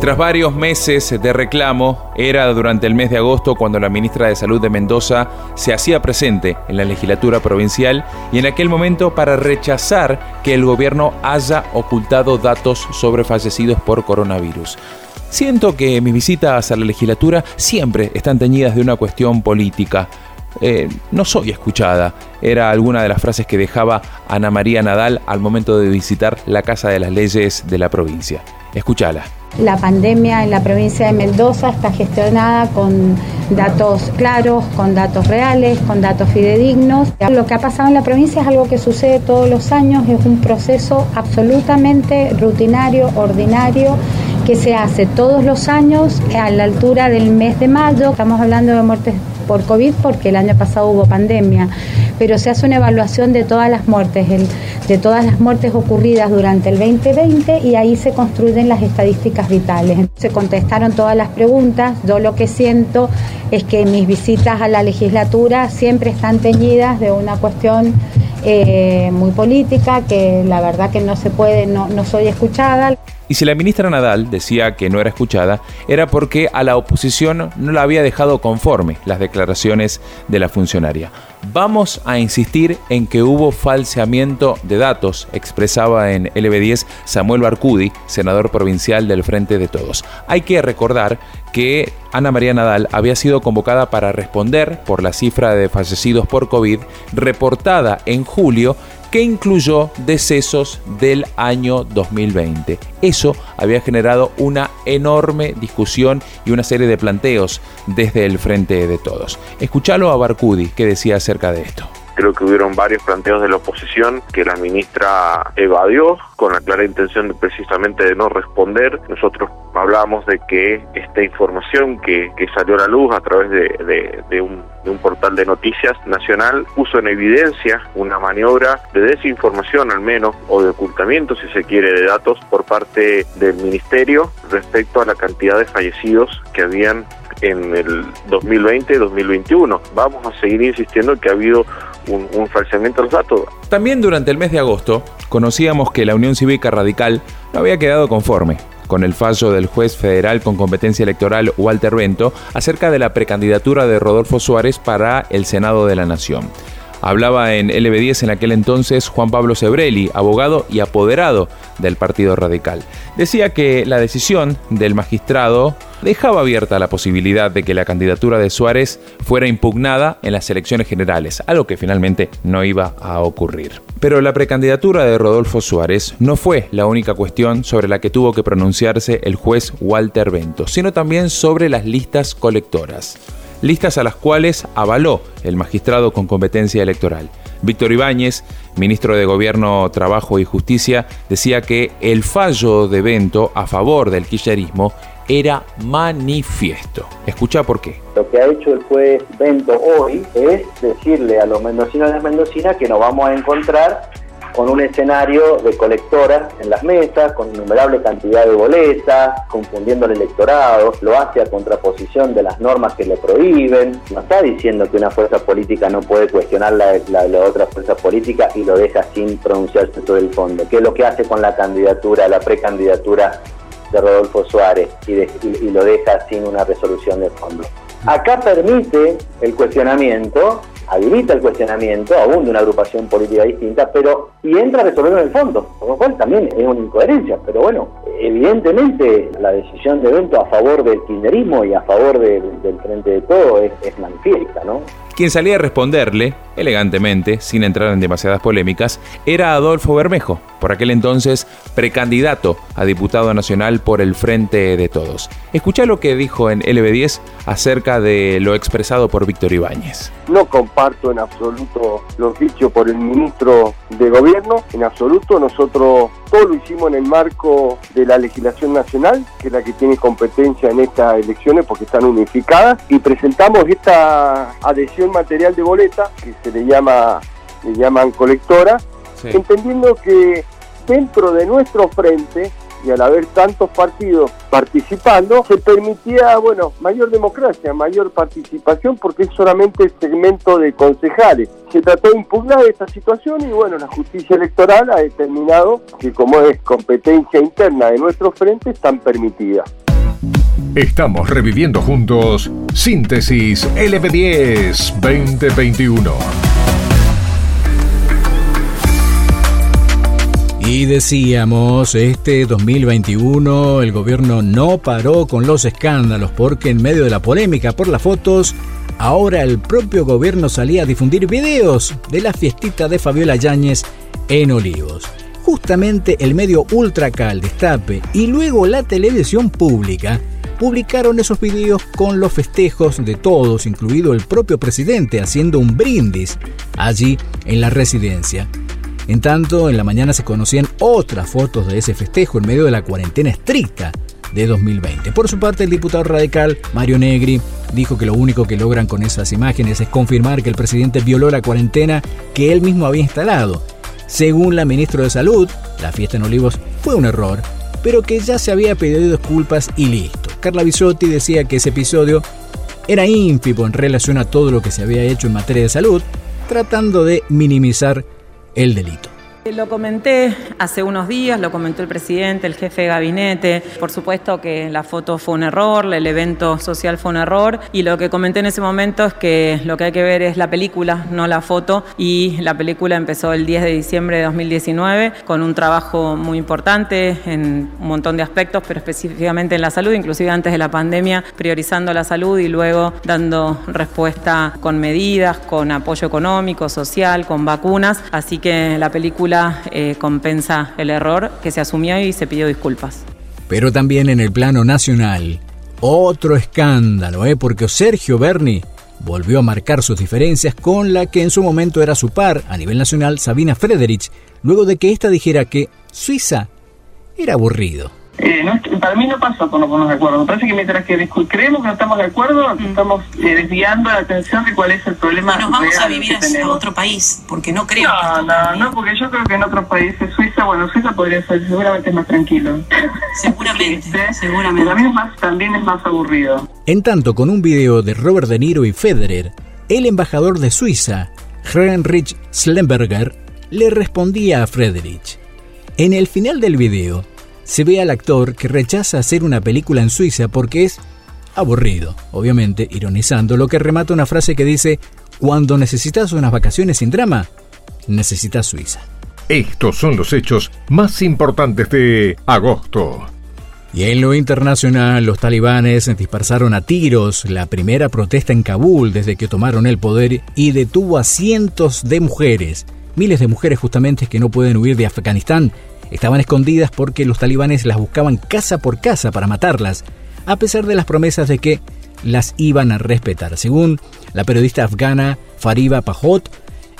Tras varios meses de reclamo, era durante el mes de agosto cuando la ministra de Salud de Mendoza se hacía presente en la legislatura provincial y en aquel momento para rechazar que el gobierno haya ocultado datos sobre fallecidos por coronavirus. Siento que mis visitas a la legislatura siempre están teñidas de una cuestión política. Eh, no soy escuchada, era alguna de las frases que dejaba Ana María Nadal al momento de visitar la Casa de las Leyes de la provincia. Escúchala. La pandemia en la provincia de Mendoza está gestionada con datos claros, con datos reales, con datos fidedignos. Lo que ha pasado en la provincia es algo que sucede todos los años, es un proceso absolutamente rutinario, ordinario, que se hace todos los años a la altura del mes de mayo. Estamos hablando de muertes por COVID porque el año pasado hubo pandemia, pero se hace una evaluación de todas las muertes, de todas las muertes ocurridas durante el 2020 y ahí se construyen las estadísticas vitales. Se contestaron todas las preguntas, yo lo que siento es que mis visitas a la legislatura siempre están teñidas de una cuestión eh, muy política, que la verdad que no se puede, no, no soy escuchada. Y si la ministra Nadal decía que no era escuchada, era porque a la oposición no la había dejado conforme las declaraciones de la funcionaria. Vamos a insistir en que hubo falseamiento de datos, expresaba en LB10 Samuel Barcudi, senador provincial del Frente de Todos. Hay que recordar que Ana María Nadal había sido convocada para responder por la cifra de fallecidos por COVID reportada en julio que incluyó decesos del año 2020. Eso había generado una enorme discusión y una serie de planteos desde el frente de todos. Escuchalo a Barcudi que decía acerca de esto. Creo que hubieron varios planteos de la oposición que la ministra evadió con la clara intención de, precisamente de no responder. Nosotros hablábamos de que esta información que, salió a la luz a través de, un, de un portal de noticias nacional puso en evidencia una maniobra de desinformación al menos o de ocultamiento si se quiere de datos por parte del ministerio respecto a la cantidad de fallecidos que habían en el 2020-2021. Vamos a seguir insistiendo que ha habido un, falseamiento de los datos. También durante el mes de agosto conocíamos que la Unión Cívica Radical no había quedado conforme con el fallo del juez federal con competencia electoral Walter Bento acerca de la precandidatura de Rodolfo Suárez para el Senado de la Nación. Hablaba en LB10 en aquel entonces Juan Pablo Sebrelli, abogado y apoderado del Partido Radical. Decía que la decisión del magistrado dejaba abierta la posibilidad de que la candidatura de Suárez fuera impugnada en las elecciones generales, algo que finalmente no iba a ocurrir. Pero la precandidatura de Rodolfo Suárez no fue la única cuestión sobre la que tuvo que pronunciarse el juez Walter Bento, sino también sobre las listas colectoras listas a las cuales avaló el magistrado con competencia electoral. Víctor Ibáñez, ministro de Gobierno, Trabajo y Justicia, decía que el fallo de Bento a favor del kirchnerismo era manifiesto. Escucha por qué. Lo que ha hecho el juez Bento hoy es decirle a los mendocinos y mendocinas que nos vamos a encontrar con un escenario de colectoras en las mesas, con innumerable cantidad de boletas, confundiendo al electorado, lo hace a contraposición de las normas que le prohíben, no está diciendo que una fuerza política no puede cuestionar la, la, otra fuerza política y lo deja sin pronunciarse sobre el fondo, que es lo que hace con la candidatura, la precandidatura de Rodolfo Suárez y, y lo deja sin una resolución de fondo. Acá permite el cuestionamiento habilita el cuestionamiento aún de una agrupación política distinta, pero y entra a resolverlo en el fondo, por lo cual también es una incoherencia, pero bueno, evidentemente la decisión de evento a favor del kirchnerismo y a favor del Frente de Todo es, es manifiesta, ¿no? Quien salía a responderle, elegantemente, sin entrar en demasiadas polémicas, era Adolfo Bermejo, por aquel entonces precandidato a diputado nacional por el Frente de Todos. Escucha lo que dijo en LB10 acerca de lo expresado por Víctor Ibáñez. No comparto en absoluto lo dicho por el ministro de Gobierno, en absoluto. Nosotros todo lo hicimos en el marco de la legislación nacional, que es la que tiene competencia en estas elecciones porque están unificadas, y presentamos esta adhesión material de boleta que se le llama, le llaman colectora, entendiendo que dentro de nuestro frente y al haber tantos partidos participando, se permitía, bueno, mayor democracia, mayor participación, porque es solamente el segmento de concejales. Se trató de impugnar esta situación y, bueno, la justicia electoral ha determinado que como es competencia interna de nuestro frente, están permitidas. Estamos reviviendo juntos Síntesis LB10 2021. Y decíamos, este 2021 el gobierno no paró con los escándalos porque en medio de la polémica por las fotos, ahora el propio gobierno salía a difundir videos de la fiestita de Fabiola Yáñez en Olivos. Justamente el medio Ultracal Destape y luego la televisión pública publicaron esos videos con los festejos de todos, incluido el propio presidente, haciendo un brindis allí en la residencia. En tanto, en la mañana se conocían otras fotos de ese festejo en medio de la cuarentena estricta de 2020. Por su parte, el diputado radical Mario Negri dijo que lo único que logran con esas imágenes es confirmar que el presidente violó la cuarentena que él mismo había instalado. Según la ministra de Salud, la fiesta en Olivos fue un error, pero que ya se había pedido disculpas y listo. Carla Bisotti decía que ese episodio era ínfimo en relación a todo lo que se había hecho en materia de salud, tratando de minimizar el delito. Lo comenté hace unos días, lo comentó el presidente, el jefe de gabinete. Por supuesto que la foto fue un error, el evento social fue un error y lo que comenté en ese momento es que lo que hay que ver es la película, no la foto. Y la película empezó el 10 de diciembre de 2019 con un trabajo muy importante en un montón de aspectos, pero específicamente en la salud, inclusive antes de la pandemia, priorizando la salud y luego dando respuesta con medidas, con apoyo económico, social, con vacunas. Así que la eh, compensa el error que se asumió y se pidió disculpas. Pero también en el plano nacional, otro escándalo, ¿eh? porque Sergio Berni volvió a marcar sus diferencias con la que en su momento era su par a nivel nacional, Sabina Frederich, luego de que ésta dijera que Suiza era aburrido. Eh, para mí no pasó con los de acuerdo. Me parece que mientras que creemos que no estamos de acuerdo, mm. estamos eh, desviando la atención de cuál es el problema. Y nos vamos a vivir a otro país, porque no creo. No, no, no, porque yo creo que en otros países, Suiza, bueno, Suiza podría ser seguramente más tranquilo. Seguramente, seguramente. También es, más, también es más aburrido. En tanto, con un video de Robert De Niro y Federer, el embajador de Suiza, Heinrich Slemberger, le respondía a Friedrich. En el final del video, se ve al actor que rechaza hacer una película en Suiza porque es aburrido, obviamente ironizando, lo que remata una frase que dice, cuando necesitas unas vacaciones sin drama, necesitas Suiza. Estos son los hechos más importantes de agosto. Y en lo internacional, los talibanes dispersaron a tiros la primera protesta en Kabul desde que tomaron el poder y detuvo a cientos de mujeres, miles de mujeres justamente que no pueden huir de Afganistán Estaban escondidas porque los talibanes las buscaban casa por casa para matarlas, a pesar de las promesas de que las iban a respetar. Según la periodista afgana Fariba Pajot,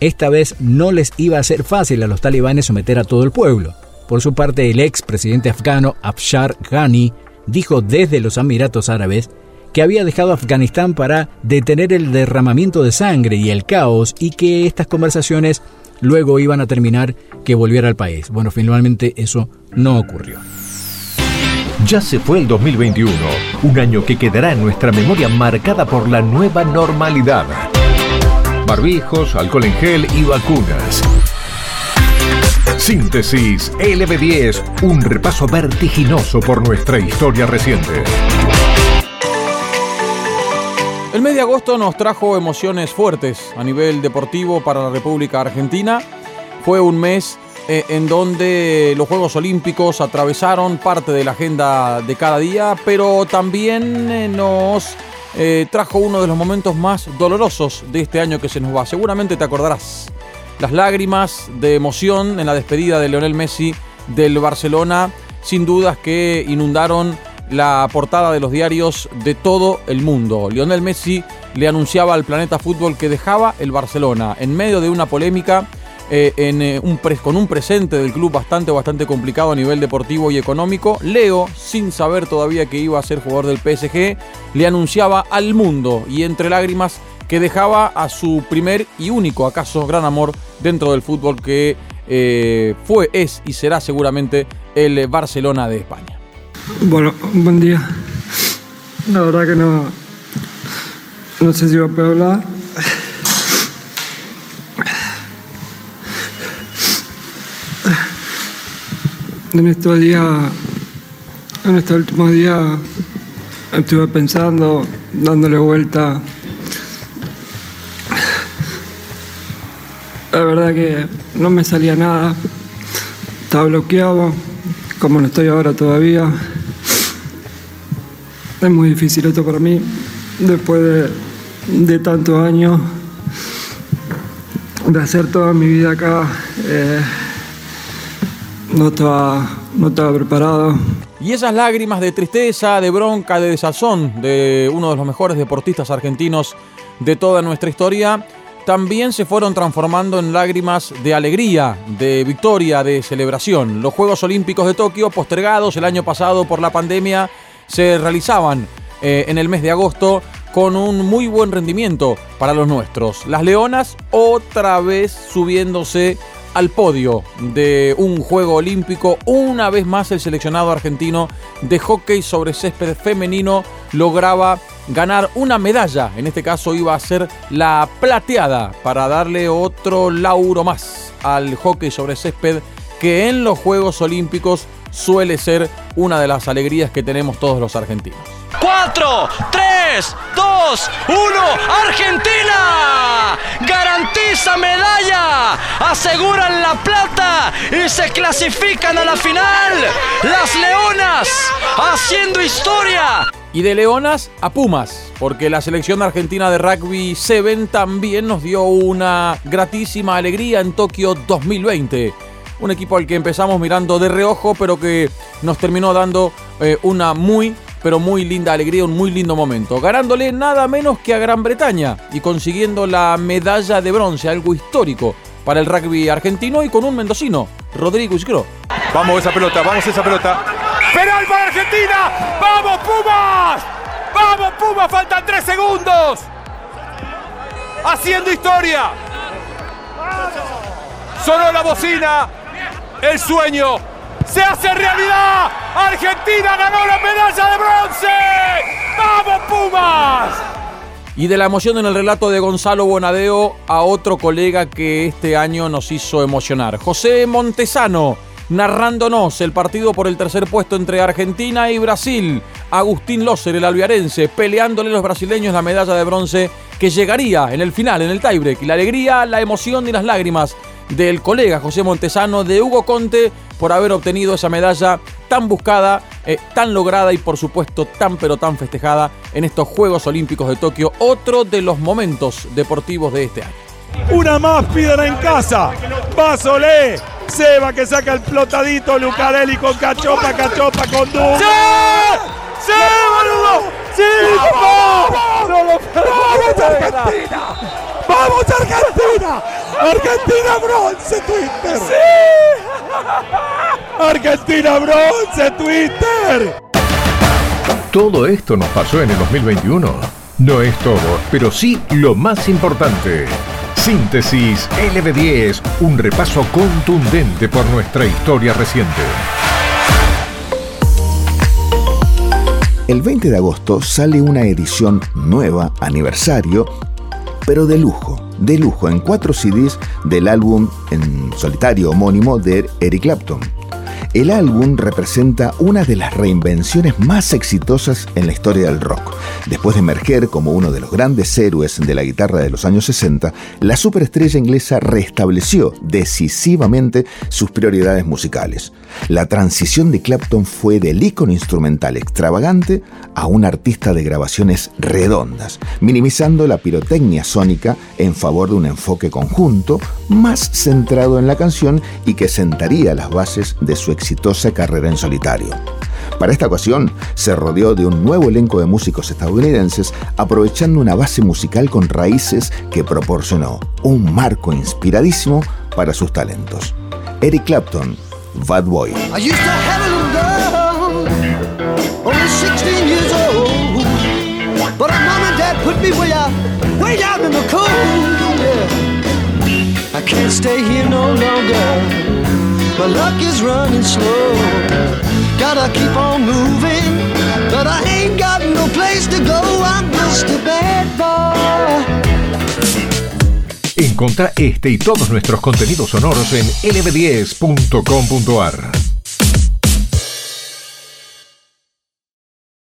esta vez no les iba a ser fácil a los talibanes someter a todo el pueblo. Por su parte, el ex presidente afgano Afshar Ghani dijo desde los Emiratos Árabes que había dejado Afganistán para detener el derramamiento de sangre y el caos y que estas conversaciones luego iban a terminar que volviera al país. Bueno, finalmente eso no ocurrió. Ya se fue el 2021, un año que quedará en nuestra memoria marcada por la nueva normalidad. Barbijos, alcohol en gel y vacunas. Síntesis LB10, un repaso vertiginoso por nuestra historia reciente. El mes de agosto nos trajo emociones fuertes a nivel deportivo para la República Argentina. Fue un mes eh, en donde los Juegos Olímpicos atravesaron parte de la agenda de cada día, pero también eh, nos eh, trajo uno de los momentos más dolorosos de este año que se nos va. Seguramente te acordarás. Las lágrimas de emoción en la despedida de Leonel Messi del Barcelona, sin dudas que inundaron la portada de los diarios de todo el mundo. Lionel Messi le anunciaba al planeta fútbol que dejaba el Barcelona en medio de una polémica eh, eh, con un presente del club bastante, bastante complicado a nivel deportivo y económico. Leo, sin saber todavía que iba a ser jugador del PSG, le anunciaba al mundo y entre lágrimas que dejaba a su primer y único, acaso, gran amor dentro del fútbol que eh, fue, es y será seguramente el Barcelona de España. Bueno, buen día. La verdad que no, no sé si va a poder hablar. En estos días, en estos últimos días, estuve pensando, dándole vuelta. La verdad que no me salía nada. Estaba bloqueado, como no estoy ahora todavía. Es muy difícil esto para mí, después de, tantos años de hacer toda mi vida acá. Eh, no estaba, no estaba preparado. Y esas lágrimas de tristeza, de bronca, de desazón de uno de los mejores deportistas argentinos de toda nuestra historia, también se fueron transformando en lágrimas de alegría, de victoria, de celebración. Los Juegos Olímpicos de Tokio, postergados el año pasado por la pandemia, se realizaban eh, en el mes de agosto con un muy buen rendimiento para los nuestros. Las Leonas otra vez subiéndose al podio de un juego olímpico. Una vez más el seleccionado argentino de hockey sobre césped femenino lograba ganar una medalla. En este caso iba a ser la plateada para darle otro lauro más al hockey sobre césped que en los Juegos Olímpicos suele ser una de las alegrías que tenemos todos los argentinos. 4, 3, 2, 1, Argentina. Garantiza medalla. Aseguran la plata y se clasifican a la final. Las Leonas haciendo historia. Y de Leonas a Pumas, porque la selección argentina de rugby 7 también nos dio una gratísima alegría en Tokio 2020 un equipo al que empezamos mirando de reojo, pero que nos terminó dando eh, una muy pero muy linda alegría, un muy lindo momento. Ganándole nada menos que a Gran Bretaña y consiguiendo la medalla de bronce, algo histórico para el rugby argentino y con un mendocino, Rodrigo Isgro. Vamos esa pelota, vamos esa pelota. ¡Penal para Argentina! ¡Vamos Pumas! ¡Vamos Pumas! Faltan tres segundos. Haciendo historia. Sonó la bocina. El sueño se hace realidad. Argentina ganó la medalla de bronce. ¡Vamos Pumas! Y de la emoción en el relato de Gonzalo Bonadeo a otro colega que este año nos hizo emocionar. José Montesano, narrándonos el partido por el tercer puesto entre Argentina y Brasil. Agustín Loser, el alviarense, peleándole a los brasileños la medalla de bronce que llegaría en el final, en el tiebreak. La alegría, la emoción y las lágrimas del colega José Montesano, de Hugo Conte, por haber obtenido esa medalla tan buscada, eh, tan lograda y por supuesto tan pero tan festejada en estos Juegos Olímpicos de Tokio, otro de los momentos deportivos de este año. Una más piden en casa. Solé. Seba que saca el plotadito. Lucarelli con Cachopa. Cachopa con Du. ¡Sí! ¡Sí, boludo! ¡Sí! ¡Vamos! ¡Vamos, Argentina! ¡Vamos, Argentina! ¡Argentina bronce, Twitter! ¡Sí! ¡Argentina bronce, Twitter! Todo esto nos pasó en el 2021. No es todo, pero sí lo más importante. Síntesis LB10, un repaso contundente por nuestra historia reciente. El 20 de agosto sale una edición nueva, aniversario, pero de lujo, de lujo en cuatro CDs del álbum en solitario homónimo de Eric Clapton. El álbum representa una de las reinvenciones más exitosas en la historia del rock. Después de emerger como uno de los grandes héroes de la guitarra de los años 60, la superestrella inglesa restableció decisivamente sus prioridades musicales. La transición de Clapton fue del ícono instrumental extravagante a un artista de grabaciones redondas, minimizando la pirotecnia sónica en favor de un enfoque conjunto más centrado en la canción y que sentaría las bases de su exitosa carrera en solitario. Para esta ocasión, se rodeó de un nuevo elenco de músicos estadounidenses, aprovechando una base musical con raíces que proporcionó un marco inspiradísimo para sus talentos. Eric Clapton, Bad Boy. I used to have a little girl, only 16 years old. But her mom and dad put me way can't stay here no longer. My luck is running slow. Gotta keep on moving, but I ain't got no place to go. I'm just a bad boy. Encontra este y todos nuestros contenidos sonoros en lb10.com.ar.